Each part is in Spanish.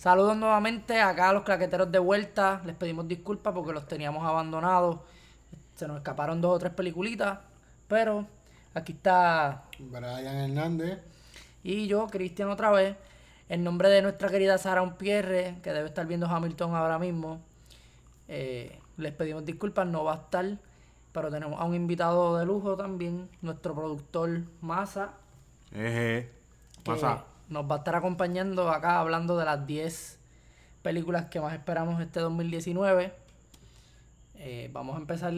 Saludos nuevamente acá a los claqueteros de vuelta. Les pedimos disculpas porque los teníamos abandonados. Se nos escaparon dos o tres peliculitas. Pero aquí está Brian Hernández. y yo, Cristian, otra vez. En nombre de nuestra querida Sara Pierre, que debe estar viendo Hamilton ahora mismo. eh, les pedimos disculpas, no va a estar. Pero tenemos a un invitado de lujo también, nuestro productor Masa. Eje. Nos va a estar acompañando acá hablando de las 10 películas que más esperamos este 2019. Eh, vamos a empezar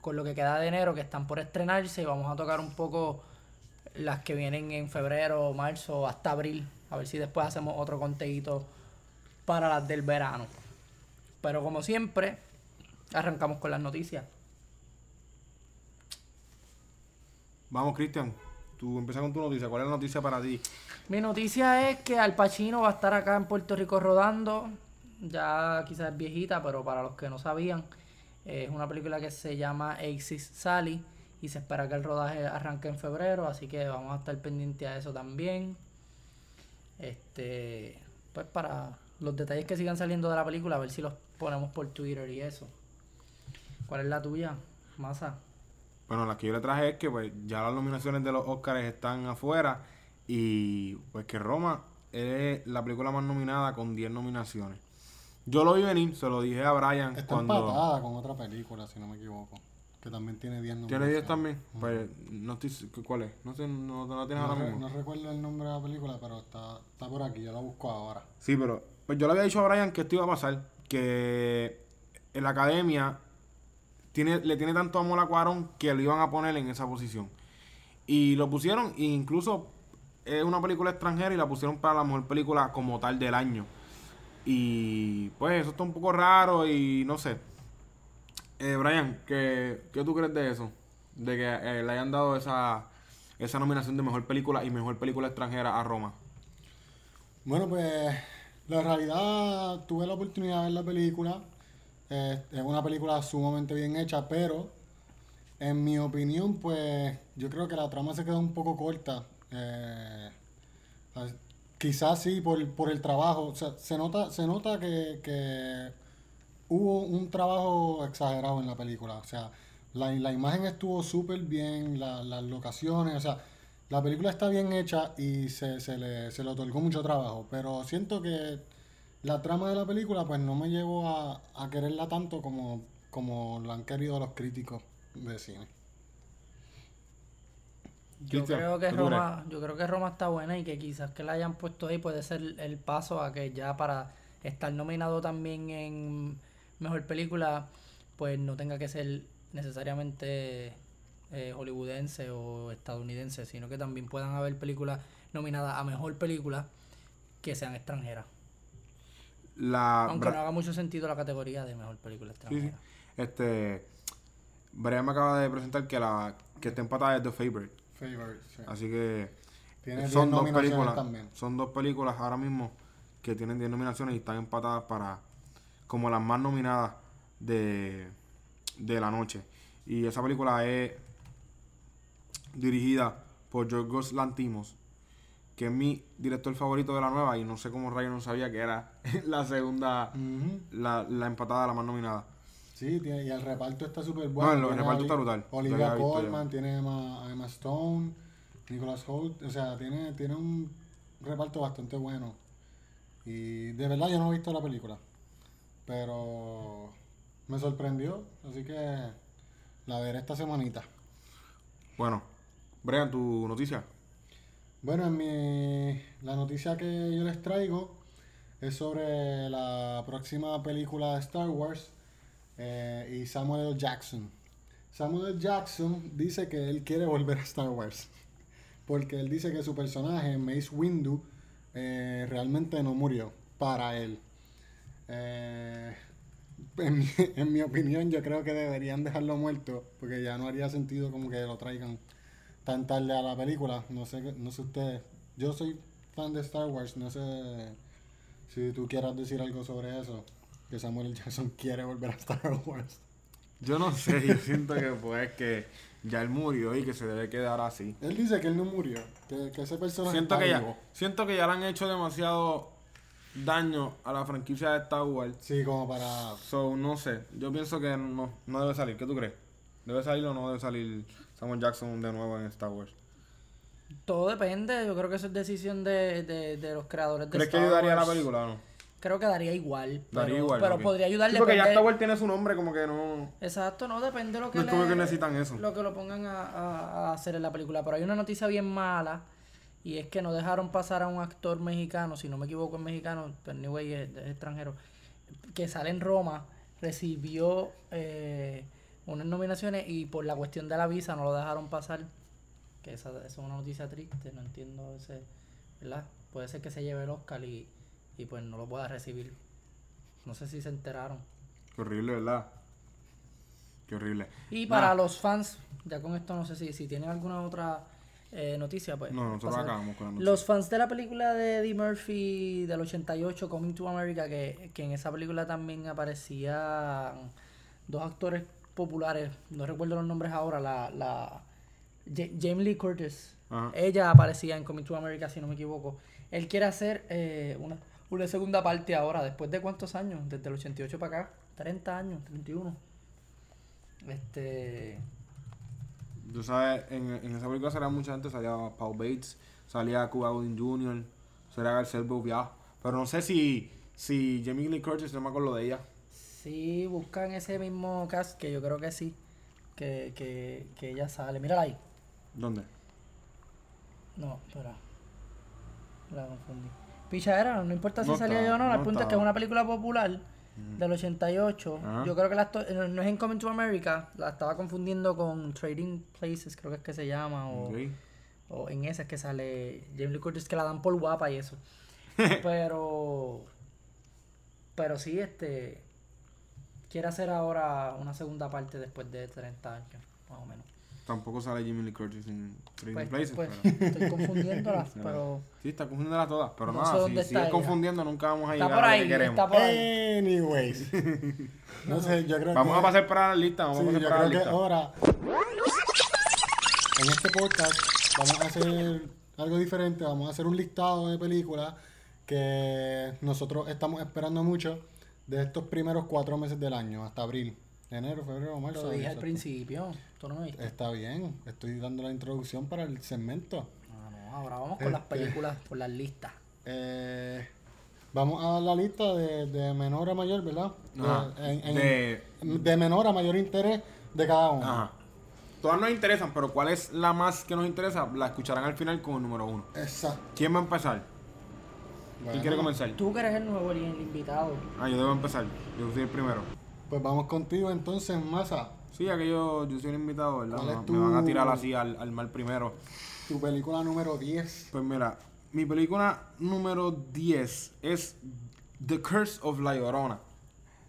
con lo que queda de enero, que están por estrenarse, y vamos a tocar un poco las que vienen en febrero, marzo, hasta abril, a ver si después hacemos otro conteíto para las del verano. Pero como siempre, arrancamos con las noticias. Vamos, Cristian. Tú empieza con tu noticia. ¿Cuál es la noticia para ti? Mi noticia es que Al Pacino va a estar acá en Puerto Rico rodando. Ya quizás es viejita, pero para los que no sabían, es una película que se llama Exis Sally y se espera que el rodaje arranque en febrero, así que vamos a estar pendientes a eso también. Este, pues para los detalles que sigan saliendo de la película, a ver si los ponemos por Twitter y eso. ¿Cuál es la tuya, Masa? Bueno, la que yo le traje es que pues ya las nominaciones de los Oscars están afuera y pues que Roma es la película más nominada con 10 nominaciones. Yo lo vi venir, se lo dije a Brian Está cuando... empatada con otra película, si no me equivoco. Que también tiene 10 nombres. ¿Tiene 10 también? Pues no estoy... ¿Cuál es? No sé, no, no la tienes No, ahora re- mismo. no recuerdo el nombre de la película, pero está, está por aquí, yo la busco ahora. Sí, pero pues yo le había dicho a Brian que esto iba a pasar, que en la academia tiene, le tiene tanto amor a Cuarón que lo iban a poner en esa posición. Y lo pusieron, e incluso es una película extranjera y la pusieron para la mejor película como tal del año. Y pues eso está un poco raro y no sé. Eh, Brian, ¿qué, ¿qué tú crees de eso? De que eh, le hayan dado esa, esa nominación de mejor película y mejor película extranjera a Roma. Bueno, pues la realidad tuve la oportunidad de ver la película. Eh, es una película sumamente bien hecha, pero en mi opinión, pues yo creo que la trama se quedó un poco corta. Eh, quizás sí por, por el trabajo. O sea, se nota, se nota que, que hubo un trabajo exagerado en la película. O sea, la, la imagen estuvo súper bien, la- las locaciones, o sea, la película está bien hecha y se, se le, se le otorgó mucho trabajo. Pero siento que la trama de la película, pues no me llevó a, a quererla tanto como, como la han querido los críticos de cine. Yo creo que ¿qué tú Roma, yo creo que Roma está buena y que quizás que la hayan puesto ahí puede ser el paso a que ya para estar nominado también en mejor película, pues no tenga que ser necesariamente eh, hollywoodense o estadounidense, sino que también puedan haber películas nominadas a mejor película que sean extranjeras. La, Aunque Bra- no haga mucho sentido la categoría de mejor película Sí, sí. extranjera. Este. Brian me acaba de presentar que la que está empatada es The Favorite. Favorite, sí. Así que Tiene son 10 dos nominaciones películas. también. Son dos películas ahora mismo que tienen 10 nominaciones y están empatadas para como las más nominadas de, de la noche. Y esa película es dirigida por Yorgos Lantimos, que es mi director favorito de la nueva y no sé cómo Ryan no sabía que era la segunda, la, la empatada, la más nominada. Sí, tiene- y el reparto está súper bueno. No, el reparto está brutal. Olivia Colman, tiene Emma, Emma Stone, Nicholas Holt, o sea, tiene, tiene un reparto bastante bueno. Y de verdad yo no he visto la película, pero me sorprendió, así que la veré esta semanita. Bueno, Brian, tu noticia. Bueno, en mi, la noticia que yo les traigo es sobre la próxima película de Star Wars eh, y Samuel L. Jackson. Samuel L. Jackson dice que él quiere volver a Star Wars porque él dice que su personaje, Mace Windu, eh, realmente no murió para él. Eh, en, en mi opinión, yo creo que deberían dejarlo muerto porque ya no haría sentido como que lo traigan tan tarde a la película. No sé, no sé ustedes. Yo soy fan de Star Wars. No sé si tú quieras decir algo sobre eso. Que Samuel. Jackson quiere volver a Star Wars. Yo no sé, yo siento que pues que ya él murió y que se debe quedar así. Él dice que él no murió. Que, que ese personaje Siento está que ya, siento que ya le han hecho demasiado daño a la franquicia de Star Wars. Sí, como para... So, no sé. Yo pienso que no, no debe salir. ¿Qué tú crees? ¿Debe salir o no debe salir Samuel Jackson de nuevo en Star Wars? Todo depende, yo creo que eso es decisión de, de, de los creadores de ¿Crees que Star ayudaría a la película o no? Creo que daría igual. Pero, Daría igual. pero ok. podría ayudarle. Sí, porque ya Star Wars tiene su nombre, como que no. Exacto, no depende de lo que No es como le- que necesitan eso. Lo que lo pongan a, a- a hacer en la película. Pero hay una noticia bien mala. Y es que no dejaron pasar a un actor mexicano, si no me equivoco es mexicano, pero anyway es, es extranjero, que sale en Roma, recibió eh, unas nominaciones y por la cuestión de la visa no lo dejaron pasar. Que esa, esa es una noticia triste, no entiendo ese, ¿verdad? Puede ser que se lleve el Oscar y, y pues no lo pueda recibir. No sé si se enteraron. Qué horrible, ¿verdad? Qué horrible. Y para los fans, ya con esto no sé si, si tienen alguna otra eh, noticia, pues. No, nosotros acabamos con la noticia. Los fans de la película de Eddie Murphy del 88, Coming to America, que, que en esa película también aparecían dos actores populares, no recuerdo los nombres ahora, la, la Ja- Jamie Lee Curtis. Ajá. Ella aparecía en Coming to America, si no me equivoco. Él quiere hacer eh, una, una segunda parte ahora, después de cuántos años, desde el 88 para acá, 30 años, 31. Este. Tú sabes, en, en esa película salía mucha gente, salía Paul Bates, salía Cuba Gooding Jr., salía García Bouviat. Pero no sé si, si Jamie Lee Curtis, no me acuerdo de ella. Sí, buscan ese mismo cast, que yo creo que sí. Que, que, que ella sale. Mírala ahí. ¿Dónde? No, espera. La confundí. Pichadera, no importa si No salía yo o no. no el punto es que es una película popular del 88. Ajá. Yo creo que la estoy- no es en Coming to America. La estaba confundiendo con Trading Places, creo que es que se llama. O, o en esa es que sale Jamie Lee Curtis, que la dan por guapa y eso. pero. Pero sí, este. Quiere hacer ahora una segunda parte después de 30 años, más o menos. Tampoco sale Jamie Lee Curtis en Trading Pues, Places. pues, pero- estoy confundiéndolas, pero. Sí, está confundiéndolas todas. Pero No nada, si sigues confundiendo, nunca vamos a Está llegar por a lo ahí, que queremos. está por ahí. Anyways. No sé, yo creo Vamos que... a pasar para la lista. Vamos Sí, a pasar yo para la creo que lista. ahora, en este podcast, vamos a hacer algo diferente. Vamos a hacer un listado de películas que nosotros estamos esperando mucho de estos primeros cuatro meses del año, hasta abril. Enero, febrero, marzo. Lo dije al principio. ¿Tú no me viste? Está bien, estoy dando la introducción para el segmento. Ah, no, ahora vamos con las Este. películas, por las listas. Eh, vamos a la lista de, de menor a mayor, ¿verdad? Ajá. De, en- en- De- de menor a mayor interés de cada uno. Ajá. Todas nos interesan, pero ¿cuál es la más que nos interesa? La escucharán al final con el número uno. Exacto. ¿Quién va a empezar? Bueno, ¿Quién quiere comenzar? Tú que eres el nuevo el invitado. Ah, yo debo empezar. Yo soy el primero. Pues vamos contigo entonces, Masa. Sí, ya que yo, yo soy el invitado, ¿verdad? ¿Cuál es Me- tu- Me van a tirar así al, al mal primero. Tu película número 10. Pues mira, mi película número 10 es The Curse of La Llorona.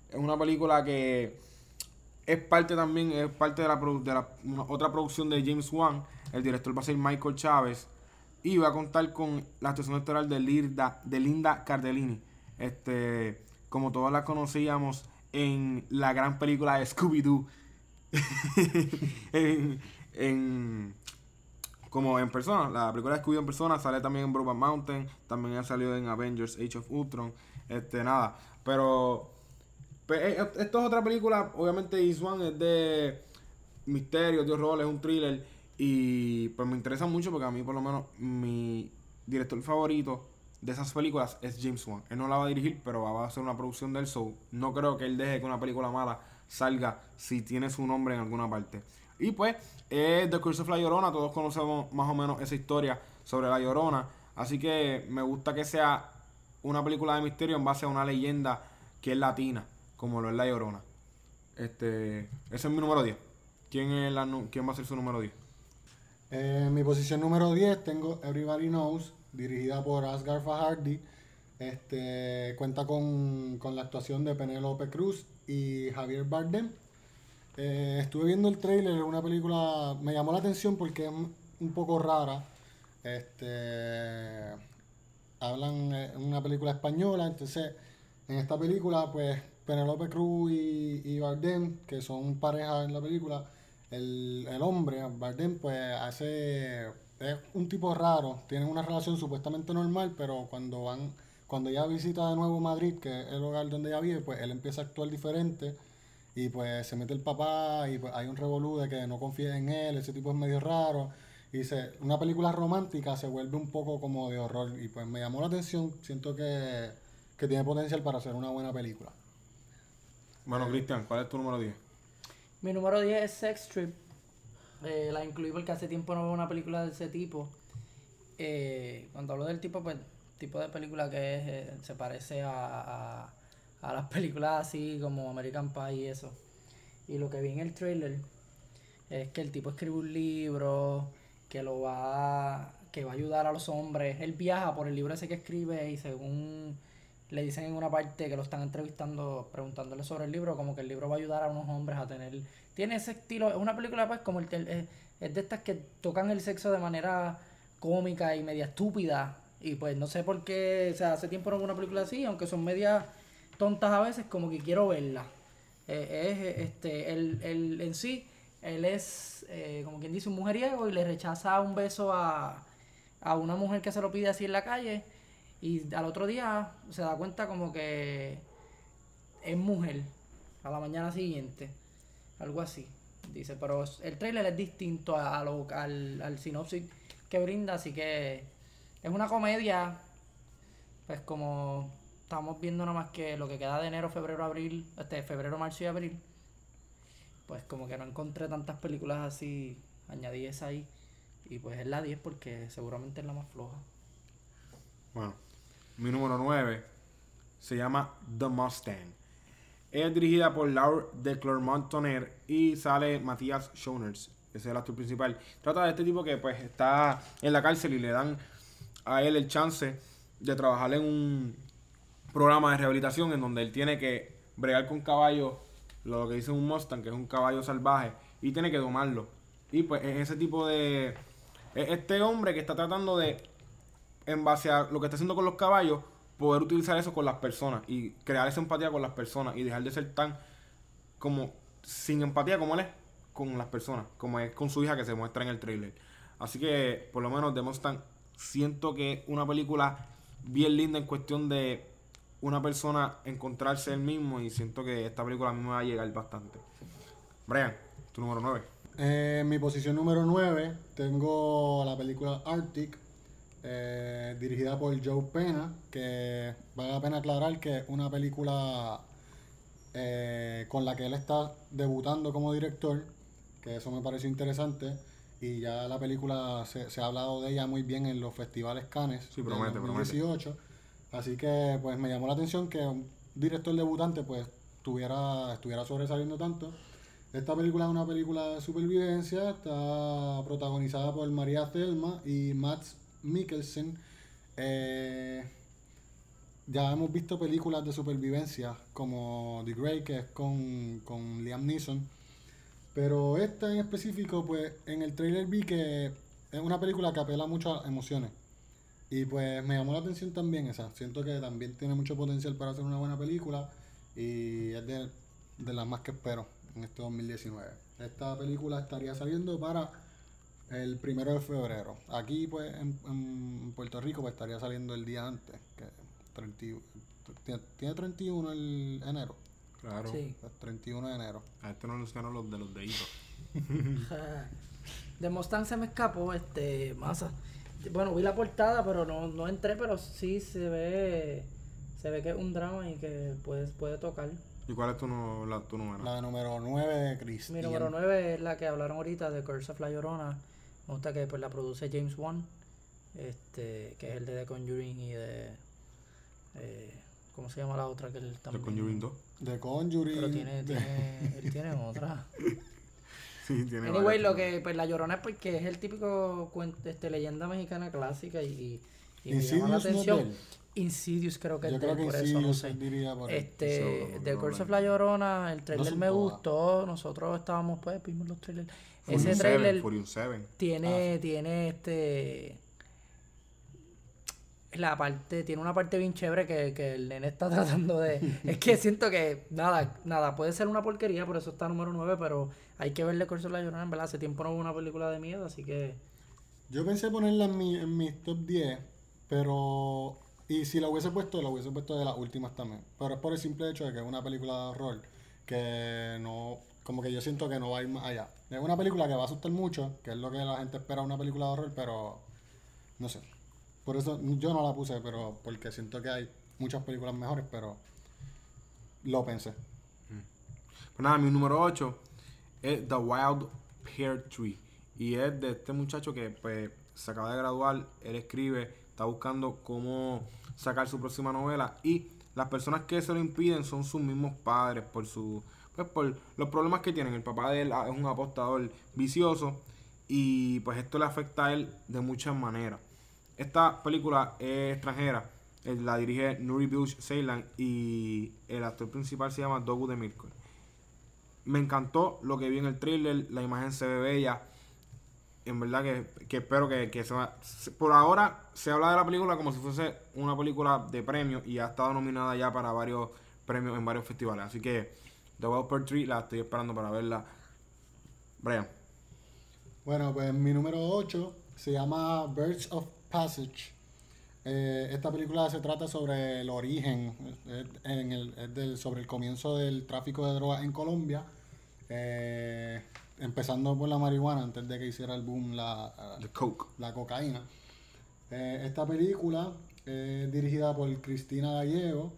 Es una película que es parte también, es parte de la, produ- de la una- otra producción de James Wan. El director va a ser Michael Chávez. Y va a contar con la actuación estelar de Linda, de Linda Cardellini. Este, como todos la conocíamos en la gran película de Scooby-Doo. en, como en persona. La película de Scooby en persona sale también en Brokeback Mountain. También ha salido en Avengers Age of Ultron. Este, nada. Pero. pues, eh, esto es otra película. Obviamente, Iswan es de misterio, de horror, es un thriller. Y pues me interesa mucho porque a mí, por lo menos, mi director favorito de esas películas es James Wan. Él no la va a dirigir, pero va a hacer una producción del show. No creo que él deje que una película mala salga si tiene su nombre en alguna parte. Y pues, es The Curse of La Llorona. Todos conocemos más o menos esa historia sobre La Llorona. Así que me gusta que sea una película de misterio en base a una leyenda que es latina, como lo es La Llorona. Este, ese es mi número 10. ¿Quién, es la ¿Quién va a ser su número 10? Eh, mi posición número 10 tengo Everybody Knows, dirigida por Asghar Fajardi. Este, cuenta con, con la actuación de Penélope Cruz y Javier Bardem. Eh, estuve viendo el trailer, una película, me llamó la atención porque es un poco rara. Este, hablan eh, una película española, entonces en esta película pues Penélope Cruz y, y Bardem, que son pareja en la película, el, el hombre, Bardem, pues hace, es un tipo raro, tienen una relación supuestamente normal, pero cuando van, cuando ella visita de nuevo Madrid, que es el hogar donde ella vive, pues él empieza a actuar diferente y pues se mete el papá y pues hay un revolú de que no confía en él, ese tipo es medio raro. Y una película romántica se vuelve un poco como de horror y pues me llamó la atención, siento que, que tiene potencial para ser una buena película. Bueno, Cristian, ¿cuál es tu número 10? Mi número 10 es Sex Trip. Eh, la incluí porque hace tiempo no veo una película de ese tipo. Eh, cuando hablo del tipo, pues, tipo de película que es, eh, se parece a, a, a las películas así como American Pie y eso. Y lo que vi en el trailer es que el tipo escribe un libro que lo va que va a ayudar a los hombres. Él viaja por el libro ese que escribe y según le dicen en una parte que lo están entrevistando, preguntándole sobre el libro, como que el libro va a ayudar a unos hombres a tener... Tiene ese estilo, es una película pues como el, es, es de estas que tocan el sexo de manera cómica y media estúpida. Y pues no sé por qué, o sea, hace tiempo no veo una película así, aunque son medias tontas a veces, como que quiero verla. Eh, es este, él, él en sí, él es, eh, como quien dice, un mujeriego y le rechaza un beso a, a una mujer que se lo pide así en la calle y al otro día se da cuenta como que es mujer a la mañana siguiente, algo así. Dice, pero el trailer es distinto a, lo- al, al sinopsis que brinda, así que es una comedia, pues como estamos viendo nomás que lo que queda de enero, febrero, abril, este febrero, marzo y abril, pues como que no encontré tantas películas así, añadí esa ahí, y pues es la 10 porque seguramente es la más floja. Bueno, mi número 9 se llama The Mustang. Es dirigida por Laure de Clermont-Tonnerre y sale Matías Schoners, ese es el actor principal. Trata de este tipo que pues está en la cárcel y le dan a él el chance de trabajar en un programa de rehabilitación en donde él tiene que bregar con caballos, lo que dice un Mustang, que es un caballo salvaje, y tiene que domarlo. Y pues es ese tipo de... es Este hombre que está tratando de en base a lo que está haciendo con los caballos, poder utilizar eso con las personas y crear esa empatía con las personas y dejar de ser tan como sin empatía como él es con las personas, como es con su hija que se muestra en el trailer. Así que por lo menos The Mustang siento que es una película bien linda en cuestión de una persona encontrarse él mismo y siento que esta película a mí me va a llegar bastante. Brian, tu número 9. Eh, mi posición número 9 tengo la película Arctic, eh, dirigida por Joe Pena, que vale la pena aclarar que es una película eh, con la que él está debutando como director, que eso me pareció interesante, y ya la película se, se ha hablado de ella muy bien en los festivales Cannes Sí, del promete, promete. 2018, así que pues me llamó la atención que un director debutante pues tuviera, estuviera sobresaliendo tanto. Esta película es una película de supervivencia, está protagonizada por María Thelma y Max Mikkelsen. Eh, ya hemos visto películas de supervivencia como The Grey, que es con, con Liam Neeson. Pero esta en específico, pues en el trailer vi que es una película que apela mucho a emociones. Y pues me llamó la atención también esa. Siento que también tiene mucho potencial para hacer una buena película. Y es de, de las más que espero en este 2019. Esta película estaría saliendo para el primero de febrero. Aquí, pues, en, en Puerto Rico, pues estaría saliendo el día antes. Que 30 y- tiene, tiene 31 el enero. Claro. Sí. Pues 31 de enero. A este no le los de los deditos. De Mustang se me escapó, este, masa. Bueno, vi la portada, pero no, no entré, pero sí se ve, se ve que es un drama y que puede, puede tocar. ¿Y cuál es tu, nu- la- tu número? La número 9 de Cristian. Mi número 9 es la que hablaron ahorita de Curse of La Llorona. Me gusta que pues, la produce James Wan, este, que es el de The Conjuring y de... eh, ¿Cómo se llama la otra que él The también? Conjuring 2. De Conjuring. Pero tiene, tiene, él tiene otra. Sí, tiene Anyway, lo que, pues La Llorona es porque es el típico este, leyenda mexicana clásica y, y me llama la no atención. Insidious creo que Yo es creo que por eso no sé. diría por. Este, The Curse of La Llorona, el trailer me gustó, nosotros estábamos, pues, vimos los trailers. Furion Ese 7, trailer Furion 7. Ah, tiene, tiene este... La parte, tiene una parte bien chévere que, que el nene está tratando de... es que siento que, nada, nada, puede ser una porquería, por eso está número 9, pero hay que verle Curse of La Llorona, en verdad, hace tiempo no hubo una película de miedo, así que... Yo pensé ponerla en, mi, en mis top 10, pero Y si la hubiese puesto, la hubiese puesto de las últimas también. Pero es por el simple hecho de que es una película de horror que no, como que yo siento que no va a ir más allá. Es una película que va a asustar mucho, que es lo que la gente espera una película de horror, pero no sé. Por eso yo no la puse, pero porque siento que hay muchas películas mejores, pero lo pensé. Pues nada, mi número 8 es The Wild Pear Tree. Y es de este muchacho que pues se acaba de graduar, él escribe, está buscando cómo sacar su próxima novela y las personas que se lo impiden son sus mismos padres por su pues por los problemas que tienen. El papá de él es un apostador vicioso y pues esto le afecta a él de muchas maneras. Esta película es extranjera, eh, la dirige Nuri Bilge Ceylan y el actor principal se llama Dogu de Mirko. Me encantó lo que vi en el thriller, la imagen se ve bella. En verdad que, que espero que, que se va. Por ahora se habla de la película como si fuese una película de premios y ha estado nominada ya para varios premios en varios festivales. Así que The Wild Pear Tree la estoy esperando para verla. Brian. Bueno, pues mi número 8 se llama Birds of Passage. Eh, esta película se trata sobre el origen, en el, es del- sobre el comienzo del tráfico de drogas en Colombia, eh, empezando por la marihuana antes de que hiciera el boom la, The Coke. la cocaína. Eh, esta película es dirigida por Cristina Gallego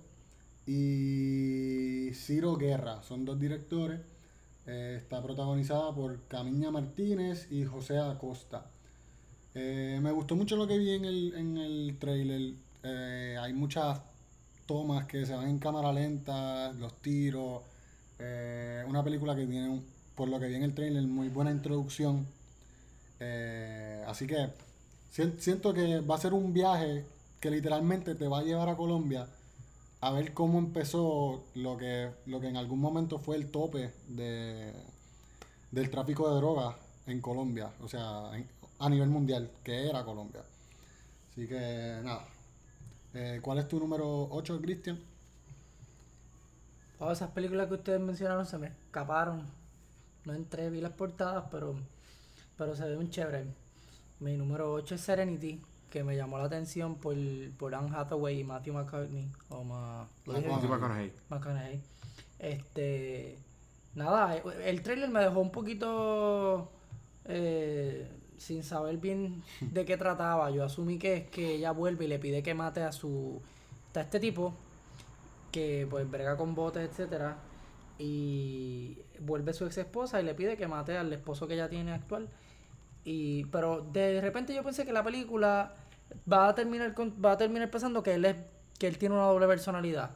y Ciro Guerra, son dos directores. Eh, está protagonizada por Camiña Martínez y José Acosta. Eh, me gustó mucho lo que vi en el, en el trailer. Eh, hay muchas tomas que se van en cámara lenta, los tiros. Una película que tiene, por lo que vi en el trailer, muy buena introducción. Así que sien- siento que va a ser un viaje que literalmente te va a llevar a Colombia a ver cómo empezó lo que, lo que en algún momento fue el tope de, del tráfico de drogas en Colombia, o sea, a nivel mundial, que era Colombia. Así que nada. Eh, ¿Cuál es tu número 8, Cristian? Todas esas películas que ustedes mencionaron se me escaparon. No entré, vi las portadas, pero, pero se ve un chévere. Mi número 8 es Serenity, que me llamó la atención por, por Anne Hathaway y Matthew McCartney. O ma. Matthew McConaughey. McConaughey. Este. Nada, el trailer me dejó un poquito. eh, sin saber bien de qué trataba. Yo asumí que es que ella vuelve y le pide que mate a su. a este tipo. Que pues brega con botes, etcétera. Y vuelve su ex esposa y le pide que mate al esposo que ella tiene actual. Y, pero de repente yo pensé que la película va a terminar con- va a terminar pensando que él es que él tiene una doble personalidad.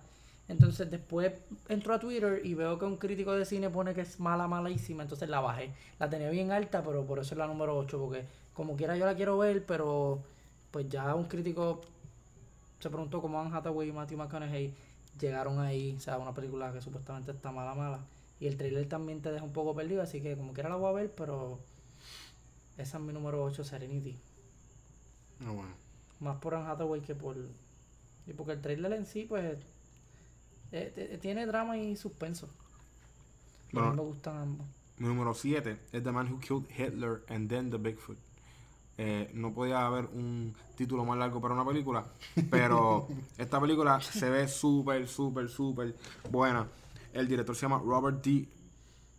Entonces después entro a Twitter y veo que un crítico de cine pone que es mala, malísima, entonces la bajé. La tenía bien alta, pero por eso es la número 8, porque como quiera yo la quiero ver, pero pues ya un crítico se preguntó cómo Anne Hathaway y Matthew McConaughey llegaron ahí, o sea, una película que supuestamente está mala, mala. Y el trailer también te deja un poco perdido, así que como quiera la voy a ver, pero esa es mi número 8, Serenity. Ah, bueno. Más por Anne Hathaway que por... Y porque el trailer en sí, pues... eh, eh, tiene drama y suspenso. Y a mí Bueno. me gustan ambos. Mi número 7 es The Man Who Killed Hitler and Then the Bigfoot. Eh, no podía haber un título más largo para una película, pero esta película se ve súper, súper, súper buena. El director se llama Robert D.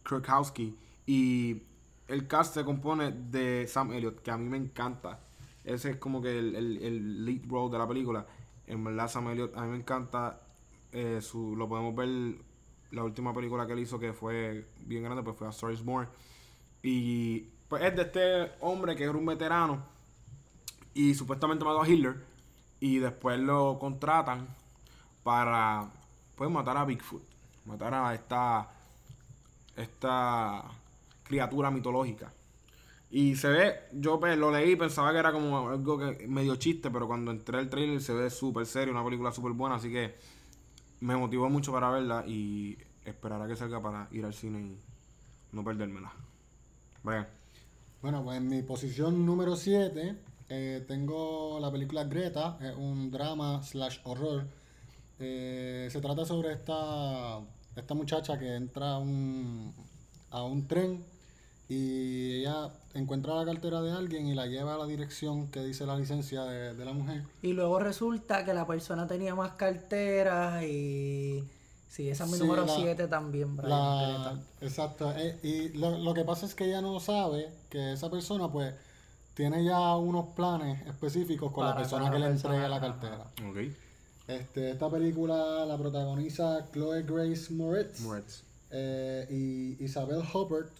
Kirkowski y el cast se compone de Sam Elliott, que a mí me encanta. Ese es como que el, el, lead role de la película. En verdad, Sam a mí me encanta. eh, su, lo podemos ver la última película que él hizo que fue bien grande, pues fue A Star is. Y pues es de este hombre que era un veterano y supuestamente mató a Hitler y después lo contratan para pues matar a Bigfoot, matar a esta esta criatura mitológica. Y se ve, yo pues, lo leí pensaba que era como algo que medio chiste, pero cuando entré al trailer se ve súper serio, una película súper buena, así que me motivó mucho para verla y esperar a que salga para ir al cine y no perdérmela. Brian. Bueno, pues en mi posición número 7 eh, tengo la película Greta, es un drama slash horror. Eh, se trata sobre esta, esta muchacha que entra un, a un tren y ella encuentra la cartera de alguien y la lleva a la dirección que dice la licencia de, de la mujer. Y luego resulta que la persona tenía más carteras y... Sí, esa es mi Sí, número la- 7 también, Brian. La, exacto. eh, y lo, lo que pasa es que ella no sabe que esa persona pues tiene ya unos planes específicos con la persona que la le persona, entrega la cartera. Ok. Este, esta película la protagoniza Chloe Grace Moretz Moretz. eh, y Isabel Huppert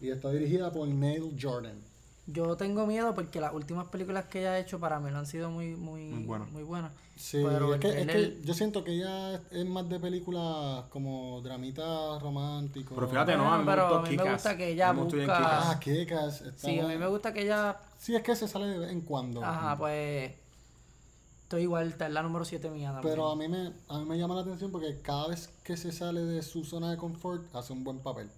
y está dirigida por Neil Jordan. Yo tengo miedo porque las últimas películas que ella ha hecho para mí no han sido muy, muy, Muy buenas. muy buenas. Sí, Pero es, que, el es que yo siento que ella es, es más de películas como dramitas románticos. Pero fíjate, no, a mí me pero a mí me gusta que ella busca-. Ah, está- Sí, a mí me gusta que ella... Sí, es que se sale de vez en cuando. Ajá, pues... Estoy igual, está en la número 7 mía también. Pero a mí, me, a mí me llama la atención porque cada vez que se sale de su zona de confort hace un buen papel.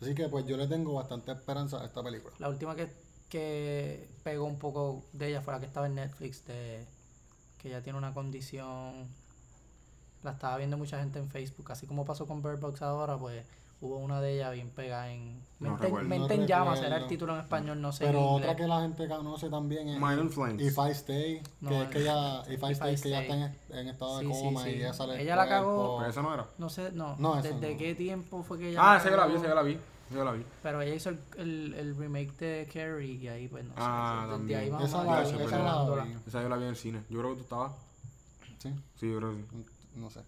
Así que pues yo le tengo bastante esperanza a esta película. La última que, que pegó un poco de ella fue la que estaba en Netflix, de que ella tiene una condición. La estaba viendo mucha gente en Facebook, así como pasó con Bird Box ahora, pues hubo una de ellas bien pegada en Mente, No en llamas, era el título en español, no sé. Pero otra que la gente conoce también es Mind and Flames. If I Stay, No, que es que ella, If I If I Stay, que ella está en, en estado de Sí, coma sí. y ella sale Ella la cagó. Pero esa no era. No sé, no. No, esa ¿Desde no. qué tiempo fue que ella Ah, esa yo la vi, esa yo la vi. Esa yo la vi. Pero ella hizo el, el, el remake de Carrie y ahí pues no sé. Ah, desde también. ahí vamos Esa a la, esa pero- la vi. Esa yo la vi en el cine. Yo creo que tú estabas. Sí, Sí, yo creo que sí. no sé.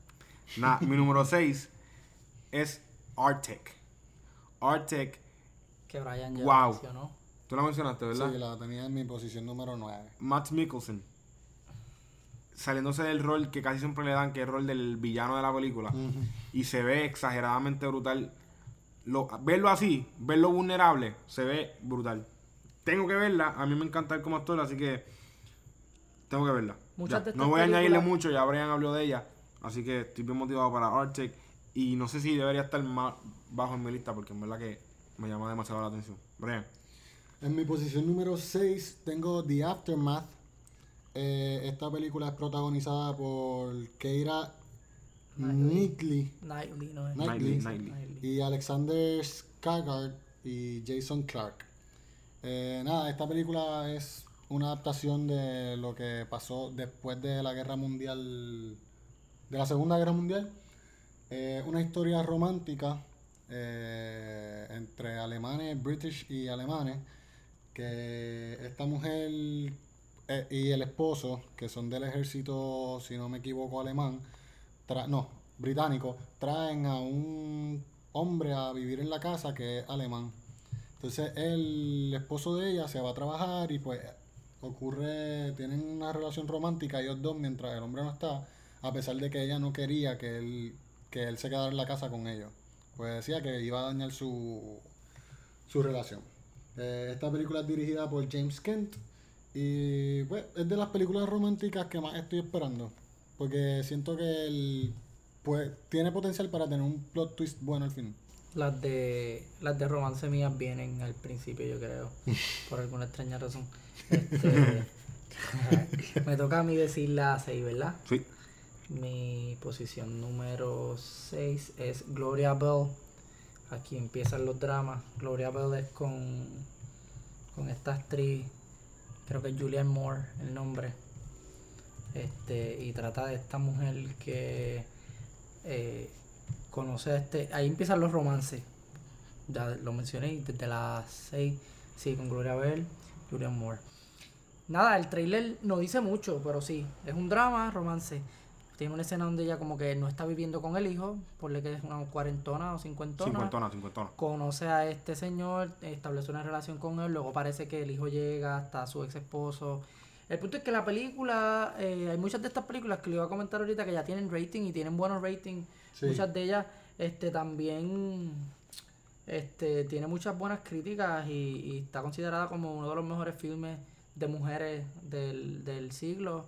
Nah, mi número 6 es Arctic. Arctic, Que Brian ya Wow. mencionó. tú la mencionaste, ¿verdad? Sí, la tenía en mi posición número 9. Matt Mikkelsen. Saliéndose del rol que casi siempre le dan, que es el rol del villano de la película. Y se ve exageradamente brutal. Lo, verlo así, verlo vulnerable, se ve brutal. Tengo que verla, a mí me encanta él como actor, así que tengo que verla. Muchas Ya, no voy a añadirle mucho, ya Brian habló de ella, así que estoy bien motivado para Arctic. Y no sé si debería estar más bajo en mi lista, porque en verdad que me llama demasiado la atención. Brian. En mi posición número 6 tengo The Aftermath. Eh, esta película es protagonizada por Keira Knightley Nightly, no es. Knightley. Knightley. Knightley. y Alexander Skarsgård y Jason Clark. Eh, nada, esta película es una adaptación de lo que pasó después de la guerra mundial, de la segunda guerra mundial. Eh, una historia romántica eh, entre alemanes, british y alemanes, que esta mujer eh, y el esposo, que son del ejército, si no me equivoco, alemán, tra- no, británico, traen a un hombre a vivir en la casa que es alemán. Entonces el esposo de ella se va a trabajar y pues ocurre, tienen una relación romántica ellos dos mientras el hombre no está, a pesar de que ella no quería que él, que él se quedara en la casa con ellos. Pues decía que iba a dañar su, su relación. Eh, esta película es dirigida por James Kent y pues es de las películas románticas que más estoy esperando. Porque siento que el, pues, tiene potencial para tener un plot twist bueno al fin. Las de las de romance mías vienen al principio, yo creo. por alguna extraña razón. Este, me toca a mí decir la 6, ¿verdad? Sí. Mi posición número 6 es Gloria Bell. Aquí empiezan los dramas. Gloria Bell es con, con esta actriz, creo que es Julianne Moore el nombre. Este, y trata de esta mujer que eh, conoce a este. Ahí empiezan los romances. Ya lo mencioné desde las 6, sí, con Gloria Bell, Julianne Moore. Nada, el trailer no dice mucho, pero sí, es un drama, romance. Tiene una escena donde ella como que no está viviendo con el hijo, ponle que es una cuarentona o cincuentona. Cincuentona, cincuentona. Conoce a este señor, establece una relación con él, luego parece que el hijo llega hasta su ex esposo. El punto es que la película, eh, hay muchas de estas películas que le iba a comentar ahorita que ya tienen rating y tienen buenos ratings. Sí. Muchas de ellas este, también este, tiene muchas buenas críticas y, y está considerada como uno de los mejores filmes de mujeres del, del siglo.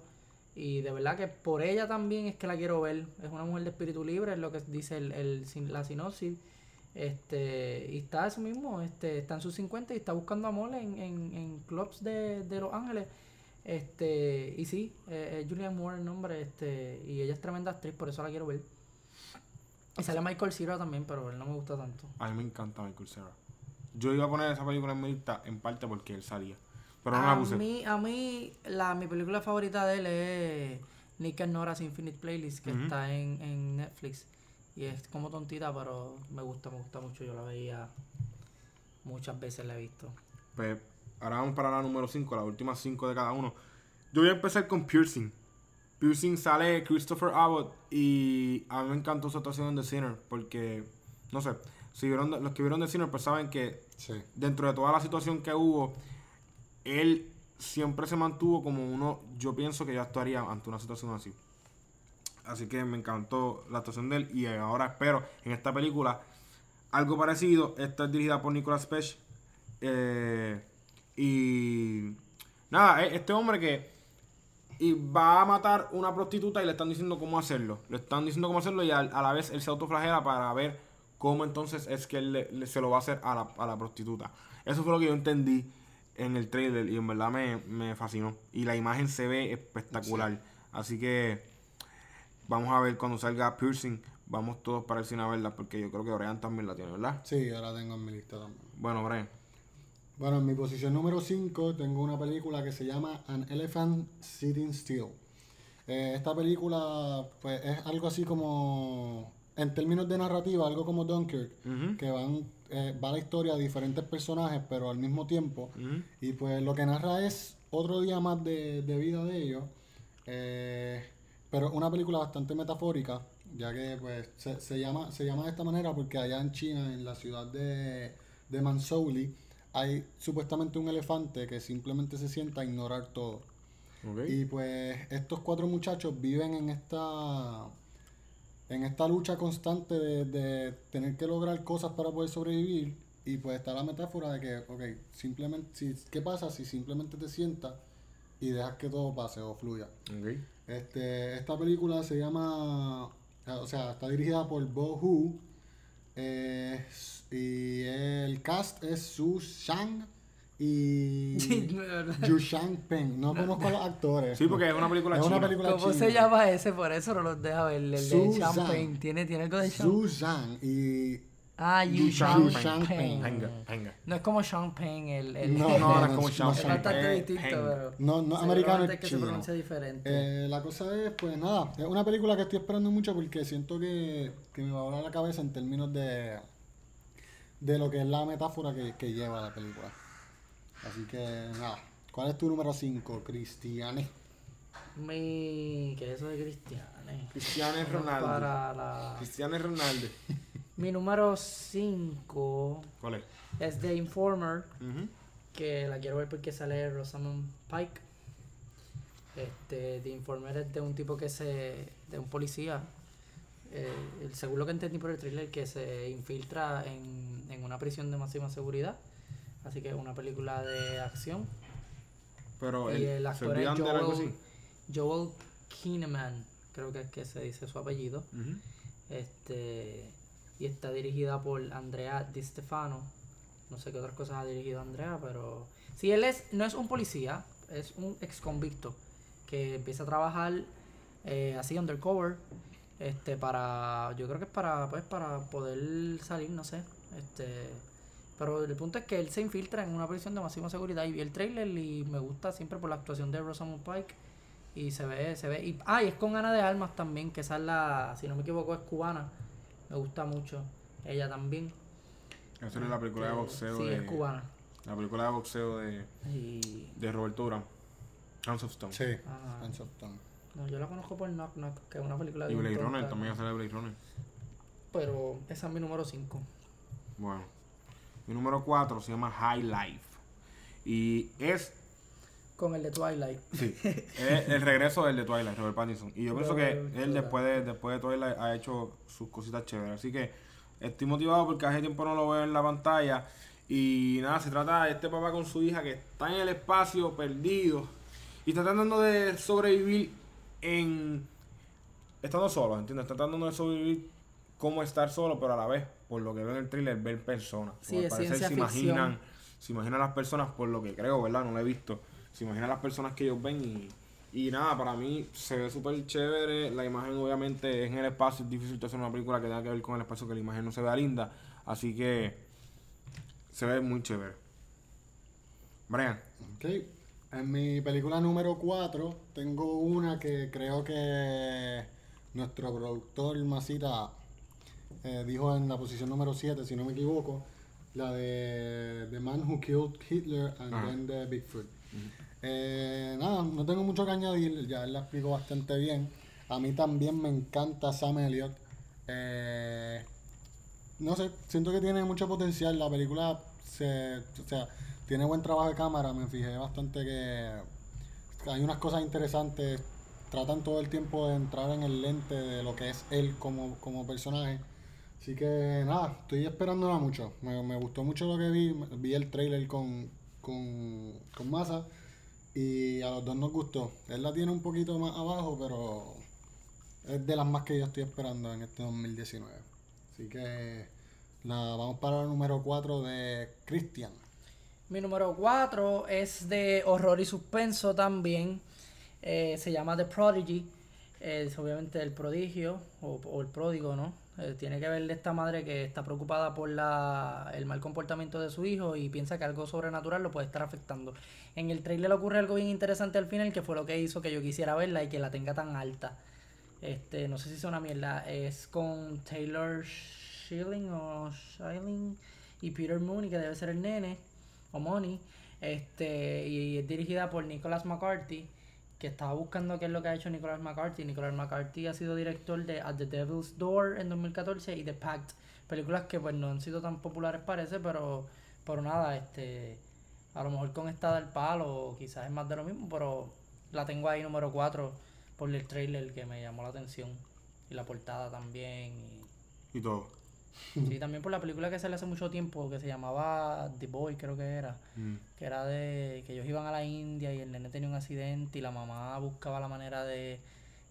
Y de verdad que por ella también es que la quiero ver. Es una mujer de espíritu libre, es lo que dice el, el, la sinopsis. Este, y está eso mismo, este, está en sus 50 y está buscando amor en, en, en clubs de, de Los Ángeles. Este, y sí, eh, es Julianne Moore el nombre, este, y ella es tremenda actriz, por eso la quiero Y sale Michael Cera también, pero él no me gusta tanto. A mí me encanta Michael Cera. Yo iba a poner esa película en mi lista en parte porque él salía. Pero no la a puse. mí, a mí la, mi película favorita de él es Nick and Nora's Infinite Playlist, que está en, en Netflix. Y es como tontita, pero me gusta, me gusta mucho. Yo la veía muchas veces, la he visto. Pues ahora vamos para la número 5, las últimas 5 de cada uno. Yo voy a empezar con Piercing. Piercing sale Christopher Abbott y a mí me encantó su actuación en The Sinner porque, no sé, si vieron, los que vieron The Sinner pues saben que Sí. dentro de toda la situación que hubo, él siempre se mantuvo como uno, yo pienso que yo actuaría ante una situación así. Así que me encantó la actuación de él y ahora espero en esta película algo parecido. Esta es dirigida por Nicolas Pech. eh, y nada, e- este hombre que y va a matar una prostituta y le están diciendo cómo hacerlo. Le están diciendo cómo hacerlo y a, la vez él se autoflagela para ver cómo entonces es que él le- se lo va a hacer a la, a la prostituta. Eso fue lo que yo entendí en el trailer y en verdad me, me fascinó. Y la imagen se ve espectacular. Así que vamos a ver cuando salga Piercing. Vamos todos para el cine a verla porque yo creo que Brian también la tiene, ¿verdad? Sí, yo la tengo en mi lista también. Bueno, Brian. Bueno, en mi posición número 5 tengo una película que se llama An Elephant Sitting Still. Eh, esta película pues es algo así como, en términos de narrativa, algo como Dunkirk, Ujú. que van, eh, va la historia de diferentes personajes, pero al mismo tiempo. Y pues lo que narra es otro día más de, de vida de ellos. eh, pero una película bastante metafórica, ya que pues se, se llama, se llama de esta manera porque allá en China, en la ciudad de, de Mansouli, hay supuestamente un elefante que simplemente se sienta a ignorar todo. Y pues estos cuatro muchachos viven en esta en esta lucha constante de, de tener que lograr cosas para poder sobrevivir. Y pues está la metáfora de que, ok, simplemente, si, ¿qué pasa si simplemente te sientas y dejas que todo pase o fluya? Este, esta película se llama, o sea, está dirigida por Bo Hu. eh, y el cast es Su Shang y Yu Shang Peng. No conozco a los actores. Sí, porque es una película Es una china. película ¿Cómo se china. llama ese? Por eso no los deja ver. El de Suzanne. Champagne. ¿Tiene, tiene algo de Su Champagne. Shang y Ah, Yu. Venga, venga. No es como Champagne, el... el No, No, no, no, es como Sean no, es bastante distinto, pero... No, no, americano es que se chino. pronuncia diferente. Eh, la cosa es, pues nada, es una película que estoy esperando mucho porque siento que, que me va a volar la cabeza en términos de, de lo que es la metáfora que, que lleva la película. Así que nada, ¿cuál es tu número 5, Cristiane? Mi... ¿Qué es eso de Cristiane? Cristiano Vamos Ronaldo. Para la... Cristiano Ronaldo. Mi número 5 ¿Cuál es? es The Informer, que la quiero ver porque sale Rosamund Pike. Este, The Informer es de un tipo que se... de un policía. eh, según lo que entendí por el thriller, que se infiltra en, en una prisión de máxima seguridad. Así que es una película de acción. Pero y el ¿se actor es algo Joel, así? Joel Kinnaman, creo que es que se dice su apellido. Este y está dirigida por Andrea Di Stefano. No sé qué otras cosas ha dirigido Andrea, pero si él es no es un policía, es un ex convicto que empieza a trabajar eh, así undercover este para yo creo que es para pues para poder salir, no sé, este pero el punto es que él se infiltra en una prisión de máxima seguridad y vi el trailer y me gusta siempre por la actuación de Rosamund Pike y se ve, se ve. Y, ah, y es con Ana de Almas también, que esa es la, si no me equivoco, es cubana. Me gusta mucho. Ella también. Esa es la película de Este, boxeo Sí, de... es cubana. La película de boxeo de, Y. de Roberto Durán. Hands of Stone. Sí, Ajá. Hands of Stone. No, yo la conozco por Knock Knock, que es una película de. Y Blade Runner, también sale Blade Runner. Pero esa es mi número 5. Bueno. Mi número 4 se llama High Life. Y es Con el de Twilight. Sí, es el regreso del de Twilight, Robert Pattinson. Y yo pienso que él después de, después de Twilight ha hecho sus cositas chéveres. Así que estoy motivado porque hace tiempo no lo veo en la pantalla. Y nada, se trata de este papá con su hija que está en el espacio perdido. Y está tratando de sobrevivir en... Estando solo, ¿entiendes? Está tratando de sobrevivir como estar solo, pero a la vez, por lo que veo en el thriller, ver personas. Sí, al es parecer se ficción. imaginan, se imaginan las personas por lo que creo, ¿verdad? No lo he visto. Se imaginan las personas que ellos ven y, y nada, para mí se ve súper chévere. La imagen obviamente es en el espacio, es difícil hacer una película que tenga que ver con el espacio que la imagen no se vea linda. Así que se ve muy chévere. Brian. Ok. En mi película número 4 tengo una que creo que nuestro productor Masita eh, dijo en la posición número 7, si no me equivoco, la de The Man Who Killed Hitler and Ajá. then the Bigfoot. Eh, nada, no tengo mucho que añadir, ya él la explicó bastante bien. A mí también me encanta Sam Elliott. Eh, no sé, siento que tiene mucho potencial. La película se, o sea, tiene buen trabajo de cámara. Me fijé bastante que hay unas cosas interesantes. Tratan todo el tiempo de entrar en el lente de lo que es él como, como personaje. Así que nada, estoy esperándola mucho. Me, me gustó mucho lo que vi. Vi el trailer con, con, con Masa. Y a los dos nos gustó. Él la tiene un poquito más abajo, pero es de las más que yo estoy esperando en este 2019. Así que la, vamos para el número 4 de Christian. Mi número 4 es de horror y suspenso también. Eh, se llama The Prodigy. Es obviamente el prodigio o, o el pródigo, ¿no? Eh, tiene que ver de esta madre que está preocupada por la, el mal comportamiento de su hijo y piensa que algo sobrenatural lo puede estar afectando. En el trailer ocurre algo bien interesante al final que fue lo que hizo que yo quisiera verla y que la tenga tan alta. Este, no sé si es una mierda. Es con Taylor Schilling o Schilling y Peter Mooney, que debe ser el nene, o Money. Este, y es dirigida por Nicholas McCarthy, que estaba buscando qué es lo que ha hecho Nicholas McCarthy. Nicholas McCarthy ha sido director de At the Devil's Door en 2014 y The Pact. Películas que pues no han sido tan populares parece, pero, pero nada, este, a lo mejor con esta del palo, quizás es más de lo mismo, pero la tengo ahí número 4 por el trailer que me llamó la atención. Y la portada también. Y, Y todo. Sí, también por la película que sale hace mucho tiempo, que se llamaba The Boy, creo que era. Mm. Que era de que ellos iban a la India y el nene tenía un accidente y la mamá buscaba la manera de,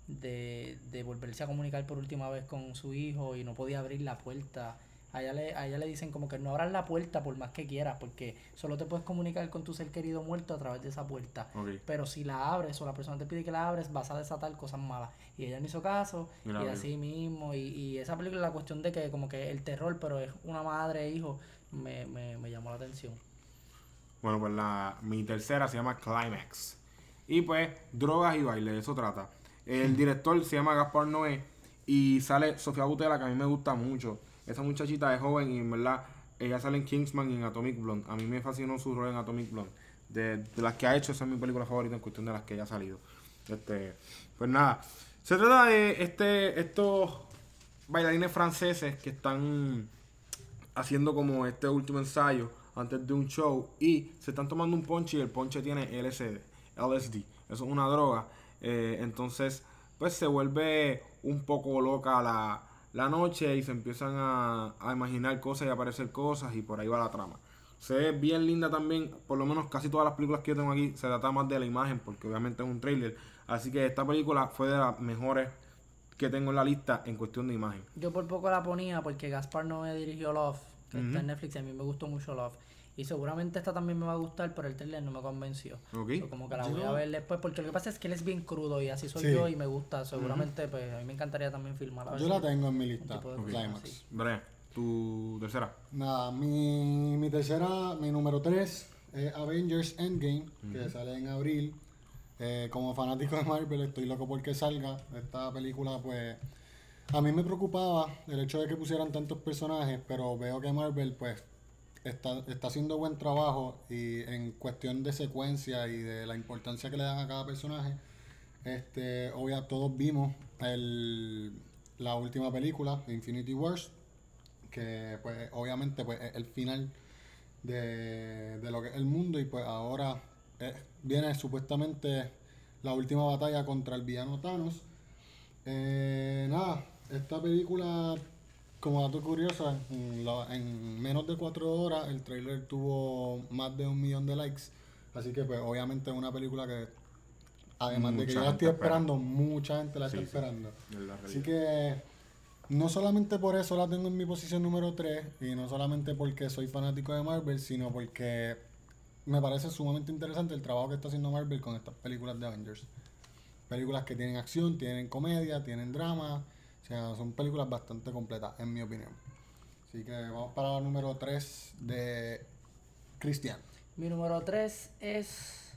de, de volverse a comunicar por última vez con su hijo y no podía abrir la puerta. A ella, le, a ella le dicen como que no abras la puerta por más que quieras, porque solo te puedes comunicar con tu ser querido muerto a través de esa puerta. Pero si la abres o la persona te pide que la abres, vas a desatar cosas malas. Y ella no hizo caso, Y y, así mismo. Y, y esa película, la cuestión de que como que el terror, pero es una madre e hijo, me, me, me llamó la atención. Bueno, pues la, mi tercera se llama Climax. Y pues, drogas y baile, de eso trata. El director se llama Gaspar Noé y sale Sofía Butela, que a mí me gusta mucho. Esa muchachita es joven y en verdad, ella sale en Kingsman y en Atomic Blonde. A mí me fascinó su rol en Atomic Blonde. De, las que ha hecho, esa es mi película favorita en cuestión de las que ella ha salido. Este, pues nada, se trata de este, estos bailarines franceses que están haciendo como este último ensayo antes de un show y se están tomando un ponche y el ponche tiene LSD, LSD, eso es una droga. Eh, entonces, pues se vuelve un poco loca la, la noche y se empiezan a, a imaginar cosas y aparecer cosas y por ahí va la trama. Se ve bien linda también, por lo menos casi todas las películas que yo tengo aquí se trata más de la imagen porque obviamente es un trailer. Así que esta película fue de las mejores que tengo en la lista en cuestión de imagen. Yo por poco la ponía porque Gaspar Noé dirigió Love, que está en Netflix y a mí me gustó mucho Love. Y seguramente esta también me va a gustar, pero el trailer no me convenció. Ok. So, como que la voy a ver después, porque lo que pasa es que él es bien crudo y así soy Sí. yo y me gusta. Seguramente, pues a mí me encantaría también filmar. a ver Yo la tengo en mi lista, de Climax. Brian, tu tercera. Nada, mi, mi tercera, mi número 3 es Avengers Endgame, que sale en abril. Eh, como fanático de Marvel, estoy loco porque salga. Esta película, pues, a mí me preocupaba el hecho de que pusieran tantos personajes, pero veo que Marvel, pues, está, está haciendo buen trabajo y en cuestión de secuencia y de la importancia que le dan a cada personaje. Este, todos vimos el, la última película, Infinity Wars, que pues obviamente pues es el final de, de lo que es el mundo y pues ahora eh, viene supuestamente la última batalla contra el villano Thanos. Eh, nada, esta película, como dato curioso, en, la- en menos de cuatro horas el trailer tuvo más de un millón de likes. Así que pues obviamente es una película que, además de que Mucha yo la estoy espera. esperando, mucha gente la está sí. esperando. Es Así que no solamente por eso la tengo en mi posición número 3 y no solamente porque soy fanático de Marvel, sino porque me parece sumamente interesante el trabajo que está haciendo Marvel con estas películas de Avengers. Películas que tienen acción, tienen comedia, tienen drama, sea, son películas bastante completas, en mi opinión. Así que vamos para la número 3 de Cristian. Mi número 3 es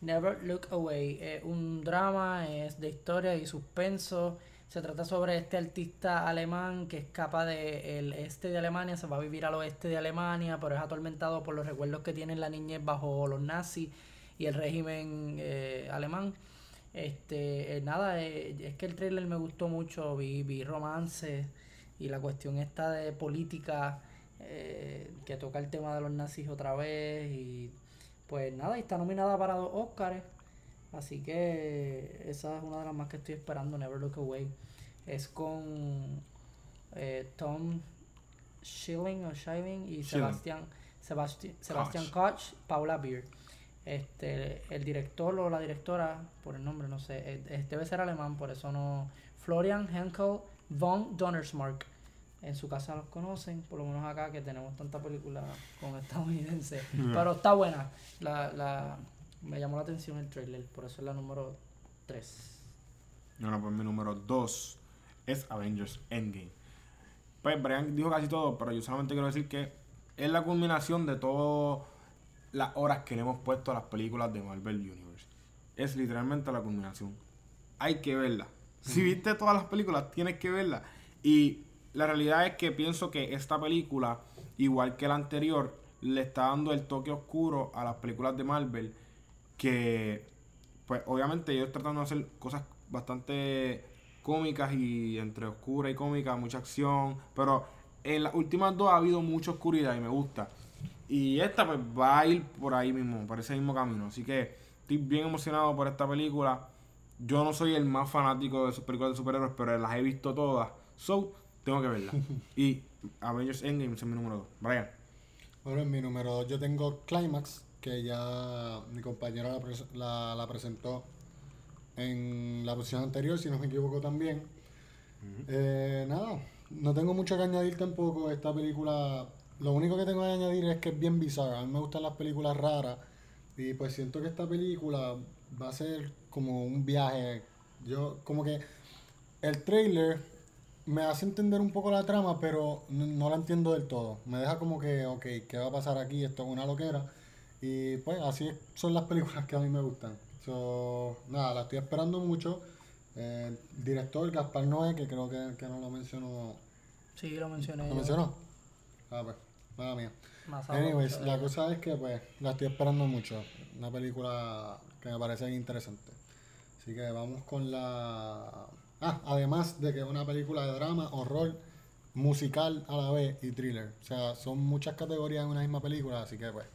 Never Look Away. Es un drama, es de historia y suspenso. Se trata sobre este artista alemán que escapa del este de Alemania, se va a vivir al oeste de Alemania, pero es atormentado por los recuerdos que tiene en la niñez bajo los nazis y el régimen eh, alemán. Este, eh, nada, eh, es que el trailer me gustó mucho, vi, vi romance y la cuestión esta de política eh, que toca el tema de los nazis otra vez y pues nada, y está nominada para dos Oscars. Así que esa es una de las más que estoy esperando, Never Look Away. Es con eh, Tom Schilling o Schilling y Schilling. Sebastián Sebastián Sebastián Koch, Paula Beer. Este, el director o la directora, por el nombre, no sé, eh, eh, debe ser alemán, por eso no. Florian Henkel von Donnersmarck. En su casa los conocen, por lo menos acá que tenemos tanta película con estadounidense. Pero está buena. La, la, me llamó la atención el trailer, por eso es la número 3. Bueno, pues mi número 2 es Avengers Endgame. Pues Brian dijo casi todo, pero yo solamente quiero decir que es la culminación de todas las horas que le hemos puesto a las películas de Marvel Universe. Es literalmente la culminación. Hay que verla. Si viste todas las películas, tienes que verla. Y la realidad es que pienso que esta película, igual que la anterior, le está dando el toque oscuro a las películas de Marvel. Que, pues, obviamente, ellos tratando de hacer cosas bastante cómicas y entre oscura y cómica, mucha acción. Pero en las últimas dos ha habido mucha oscuridad y me gusta. Y esta, pues, va a ir por ahí mismo, por ese mismo camino. Así que estoy bien emocionado por esta película. Yo no soy el más fanático de sus películas de superhéroes, pero las he visto todas. So, tengo que verlas. y Avengers Endgame es mi número 2. Brian. Bueno, en mi número 2 yo tengo Climax, que ya mi compañera la, pres- la- la presentó en la posición anterior, si no me equivoco también. Eh, nada, no tengo mucho que añadir tampoco. Esta película, lo único que tengo que añadir es que es bien bizarra. A mí me gustan las películas raras. Y pues siento que esta película va a ser como un viaje. Yo, como que el trailer me hace entender un poco la trama, pero no, no la entiendo del todo. Me deja como que, ok, ¿qué va a pasar aquí? Esto es una loquera. Y pues así son las películas que a mí me gustan. So, nada, la estoy esperando mucho. Eh, director Gaspar Noé, que creo que, que no lo mencionó. Sí, lo mencioné. ¿Lo mencionó? Ah, pues, nada mía. Más Anyways, la eh, cosa es que pues la estoy esperando mucho. Una película que me parece interesante. Así que vamos con la... Ah, además de que es una película de drama, horror, musical a la vez y thriller. O sea, son muchas categorías en una misma película, así que pues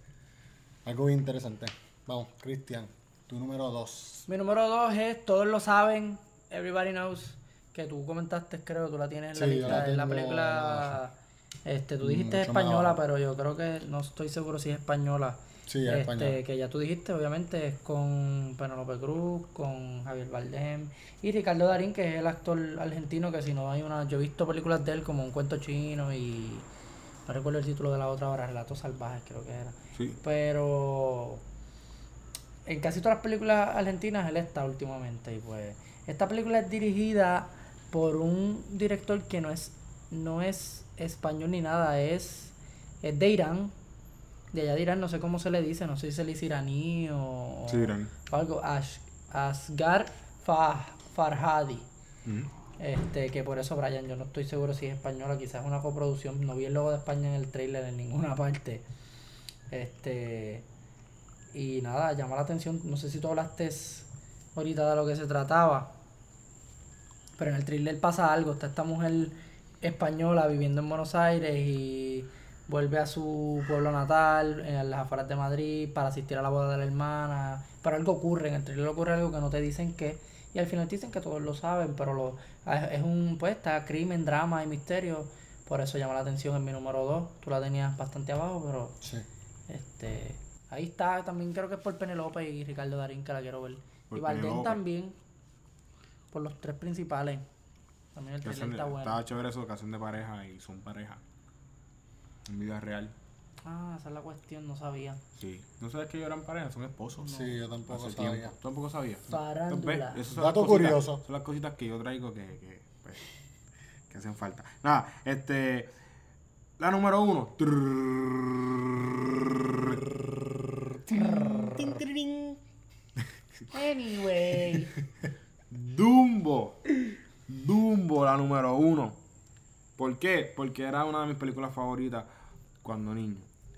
algo bien interesante. Vamos, Cristian, tu número 2. Mi número 2 es, todos lo saben, Everybody Knows, que tú comentaste, creo, tú la tienes en la Sí, yo la lista, en la película... Este, tú dijiste Mucho española, pero yo creo que no estoy seguro si es española. Sí, es este. Que ya tú dijiste, obviamente, es con Penelope Cruz, con Javier Bardem y Ricardo Darín, que es el actor argentino que si no hay una... Yo he visto películas de él como Un cuento chino y... No recuerdo el título de la otra ahora, Relatos Salvajes creo que era. Sí. Pero en casi todas las películas argentinas él está últimamente. Y pues esta película es dirigida por un director que no es, no es español ni nada, es, es de Irán. De allá de Irán, no sé cómo se le dice, no sé si se le dice iraní o, Sí, Irán. o algo. Ash- Asghar Fah- Farhadi. Este, que por eso, Brian, yo no estoy seguro si es española, quizás es una coproducción. No vi el logo de España en el trailer en ninguna parte. Este. Y nada, llama la atención. No sé si tú hablaste ahorita de lo que se trataba. Pero en el trailer pasa algo. Está esta mujer española viviendo en Buenos Aires y vuelve a su pueblo natal, en las afueras de Madrid, para asistir a la boda de la hermana. Pero algo ocurre, en el trailer ocurre algo que no te dicen qué. Y al final te dicen que todos lo saben, pero lo, es es un, pues, está crimen, drama y misterio. Por eso llama la atención en mi número 2. Tú la tenías bastante abajo, pero Sí. este ahí está. También creo que es por Penelope y Ricardo Darín que la quiero ver. Por y Valdén también. Por los tres principales. También el trailer está bueno. Estaba chévere eso, que hacen de pareja y son pareja. En vida real. Ah, esa es la cuestión, no sabía. Sí. ¿No sabes que ellos eran pareja? Son esposos. Sí, yo tampoco Hace sabía. tiempo. ¿Tú tampoco sabías? Farándula. Dato cositas- curioso. Son las cositas que yo traigo que, que, pues, que hacen falta. Nada, este. La número uno. Anyway. Dumbo. Dumbo, la número uno. ¿Por qué? Porque era una de mis películas favoritas cuando niño.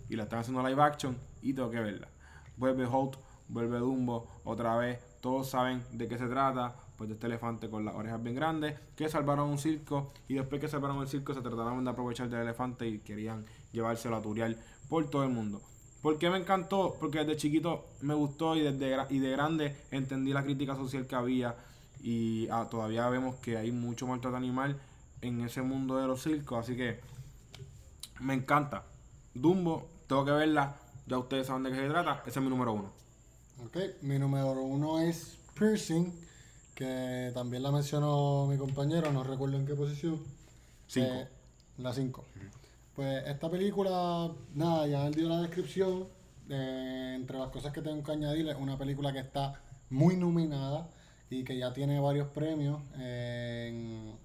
Y la están haciendo live action y tengo que verla. Vuelve Holt, vuelve Dumbo, otra vez. Todos saben de qué se trata. Pues de este elefante con las orejas bien grandes que salvaron un circo. Y después que salvaron el circo se trataron de aprovechar del elefante y querían llevárselo a turial por todo el mundo. ¿Por qué me encantó? Porque desde chiquito me gustó y desde y de grande entendí la crítica social que había y ah, todavía vemos que hay mucho maltrato animal en ese mundo de los circos, así que me encanta. Dumbo, tengo que verla, ya ustedes saben de qué se trata, ese es mi número uno. Ok, mi número uno es Piercing, que también la mencionó mi compañero, no recuerdo en qué posición. Cinco. Eh, la 5. Pues esta película, nada, ya él dio la descripción. eh, entre las cosas que tengo que añadir, es una película que está muy nominada y que ya tiene varios premios en,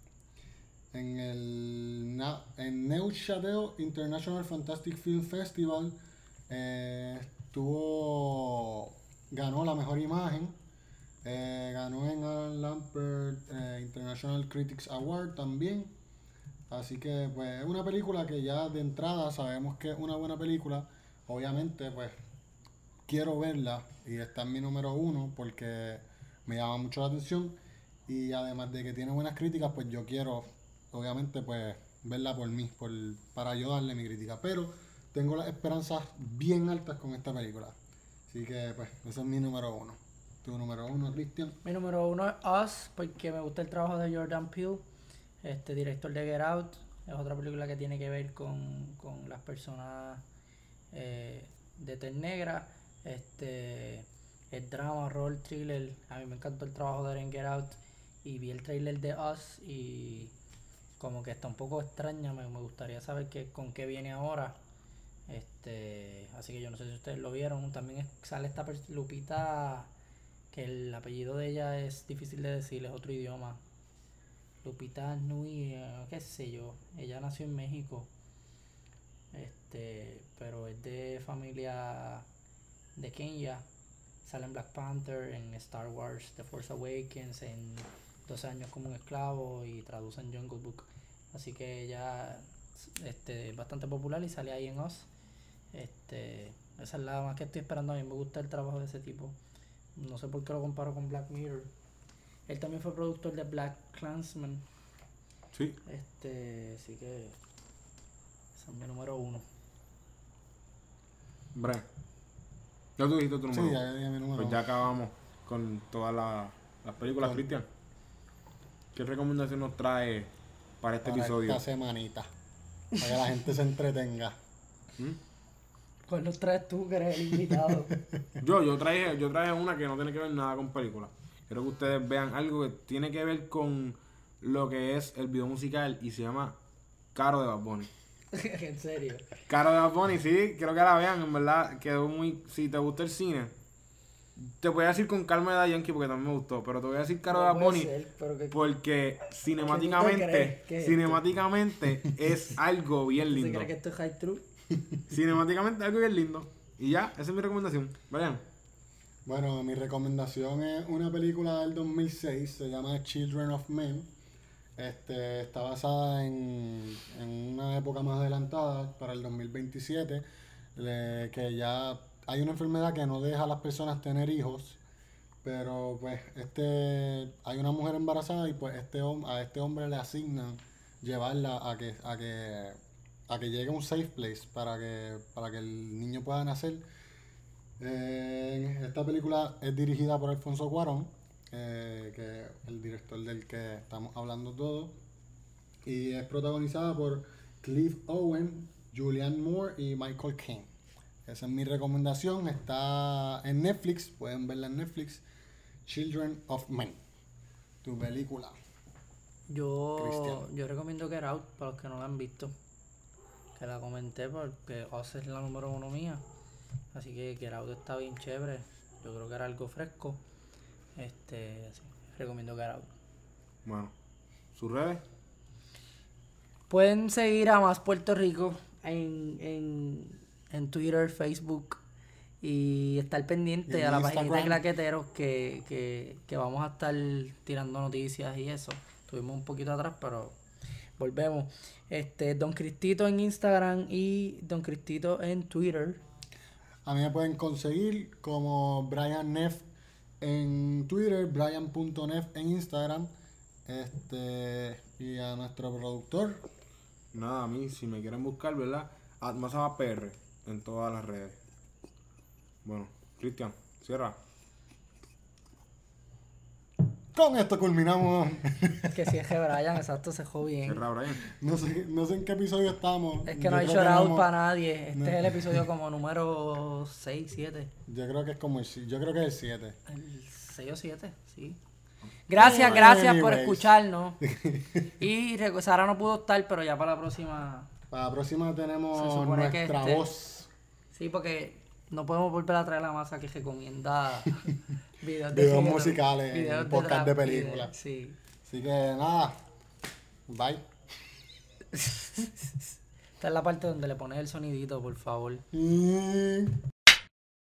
en el en Neuchâtel International Fantastic Film Festival. eh, estuvo, ganó la mejor imagen. eh, ganó en el Lampert eh, International Critics Award también. Así que, pues, es una película que ya de entrada sabemos que es una buena película. Obviamente, pues, quiero verla y está en mi número uno porque me llama mucho la atención. Y además de que tiene buenas críticas, pues yo quiero, obviamente, pues, verla por mí, por, para yo darle mi crítica. Pero tengo las esperanzas bien altas con esta película. Así que, pues, ese es mi número uno. Tu número uno, Cristian. Mi número uno es Us, porque me gusta el trabajo de Jordan Peele, este director de Get Out. Es otra película que tiene que ver con, con las personas eh, de tez negra. Este, el drama, horror, thriller. A mí me encantó el trabajo de él en Get Out. Y vi el trailer de Us y como que está un poco extraña. Me, me gustaría saber qué, con qué viene ahora. Este, así que yo no sé si ustedes lo vieron. También sale esta Lupita, que el apellido de ella es difícil de decir, es otro idioma. Lupita Nui, eh, qué sé yo. Ella nació en México. Este, pero es de familia de Kenia. Sale en Black Panther, en Star Wars, The Force Awakens, en 12 años como un esclavo y traduce en Jungle Book. Así que ella este, es bastante popular y sale ahí en Oz. Este, esa es la más que estoy esperando. A mí me gusta el trabajo de ese tipo. No sé por qué lo comparo con Black Mirror. Él también fue productor de Black Clansman. Sí. Este, así que ese es mi número uno. Brian. Ya tú dijiste tu número Sí, ya dije mi número Pues ya acabamos con todas la- las películas, Con- Cristian. ¿Qué recomendación nos trae para este para episodio? esta semanita. Para que la gente se entretenga. ¿Mm? ¿Cuál nos traes tú que eres el invitado? Yo, yo traje, yo traje una que no tiene que ver nada con películas. Quiero que ustedes vean algo que tiene que ver con lo que es el video musical y se llama Caro de Bad Bunny. en serio. Caro de Bad Bunny, sí, quiero que la vean, en verdad, quedó muy... Si te gusta el cine, te voy a decir con calma de Da Yankee porque también me gustó, pero te voy a decir Caro de No Bad Bunny que- porque cinemáticamente, ¿Qué es cinemáticamente es algo bien ¿Se lindo. cree que esto es high true? Cinemáticamente es algo bien lindo. Y ya, esa es mi recomendación. Brian. Bueno, mi recomendación es una película del 2006, se llama Children of Men. Este, está basada en, en una época más adelantada, para el 2027, le- que ya hay una enfermedad que no deja a las personas tener hijos, pero pues este hay una mujer embarazada y pues este a este hombre le asignan llevarla a que a que a que llegue a un safe place para que para que el niño pueda nacer. Eh, esta película es dirigida por Alfonso Cuarón, eh, que el director del que estamos hablando todos. Y es protagonizada por Cliff Owen, Julianne Moore y Michael Caine. Esa es mi recomendación. Está en Netflix, pueden verla en Netflix. Children of Men. Tu película. Yo, yo recomiendo Get Out para los que no la han visto. Que la comenté porque Oz es la número uno mía. Así que Get Out está bien chévere. Yo creo que era algo fresco. Este, así, recomiendo Get Out. Bueno, sus redes. Pueden seguir a Más Puerto Rico en, en, en Twitter, Facebook y estar pendiente Y a la página de. Claqueteros que, que, que vamos a estar tirando noticias y eso. Estuvimos un poquito atrás, pero volvemos. Este, Don Cristito en Instagram y Don Cristito en Twitter. A mí me pueden conseguir como Brian Neff en Twitter, Brian.neff en Instagram. Este, y a nuestro productor, Nada, a mí, si me quieren buscar, ¿verdad? Atmasama PR en todas las redes. Bueno, Cristian, cierra. Con esto culminamos. Que si es que Brian, exacto, se jodió bien. Brian. No sé, no sé en qué episodio estamos. Es que Yo no hay hemos- para nadie. Este no. es el episodio como número 6, 7. Yo creo que es como el, yo creo que es el 7. El 6 o 7, sí. Gracias, gracias por escucharnos. Y Sara no pudo estar, pero ya para la próxima. Para la próxima tenemos nuestra este- voz. Sí, porque no podemos volver a traer la masa que recomienda videos, Videos cine, musicales, videos podcast de trap, películas. Sí. Así que nada. Bye. Esta es la parte donde le pones el sonidito, por favor. Mm.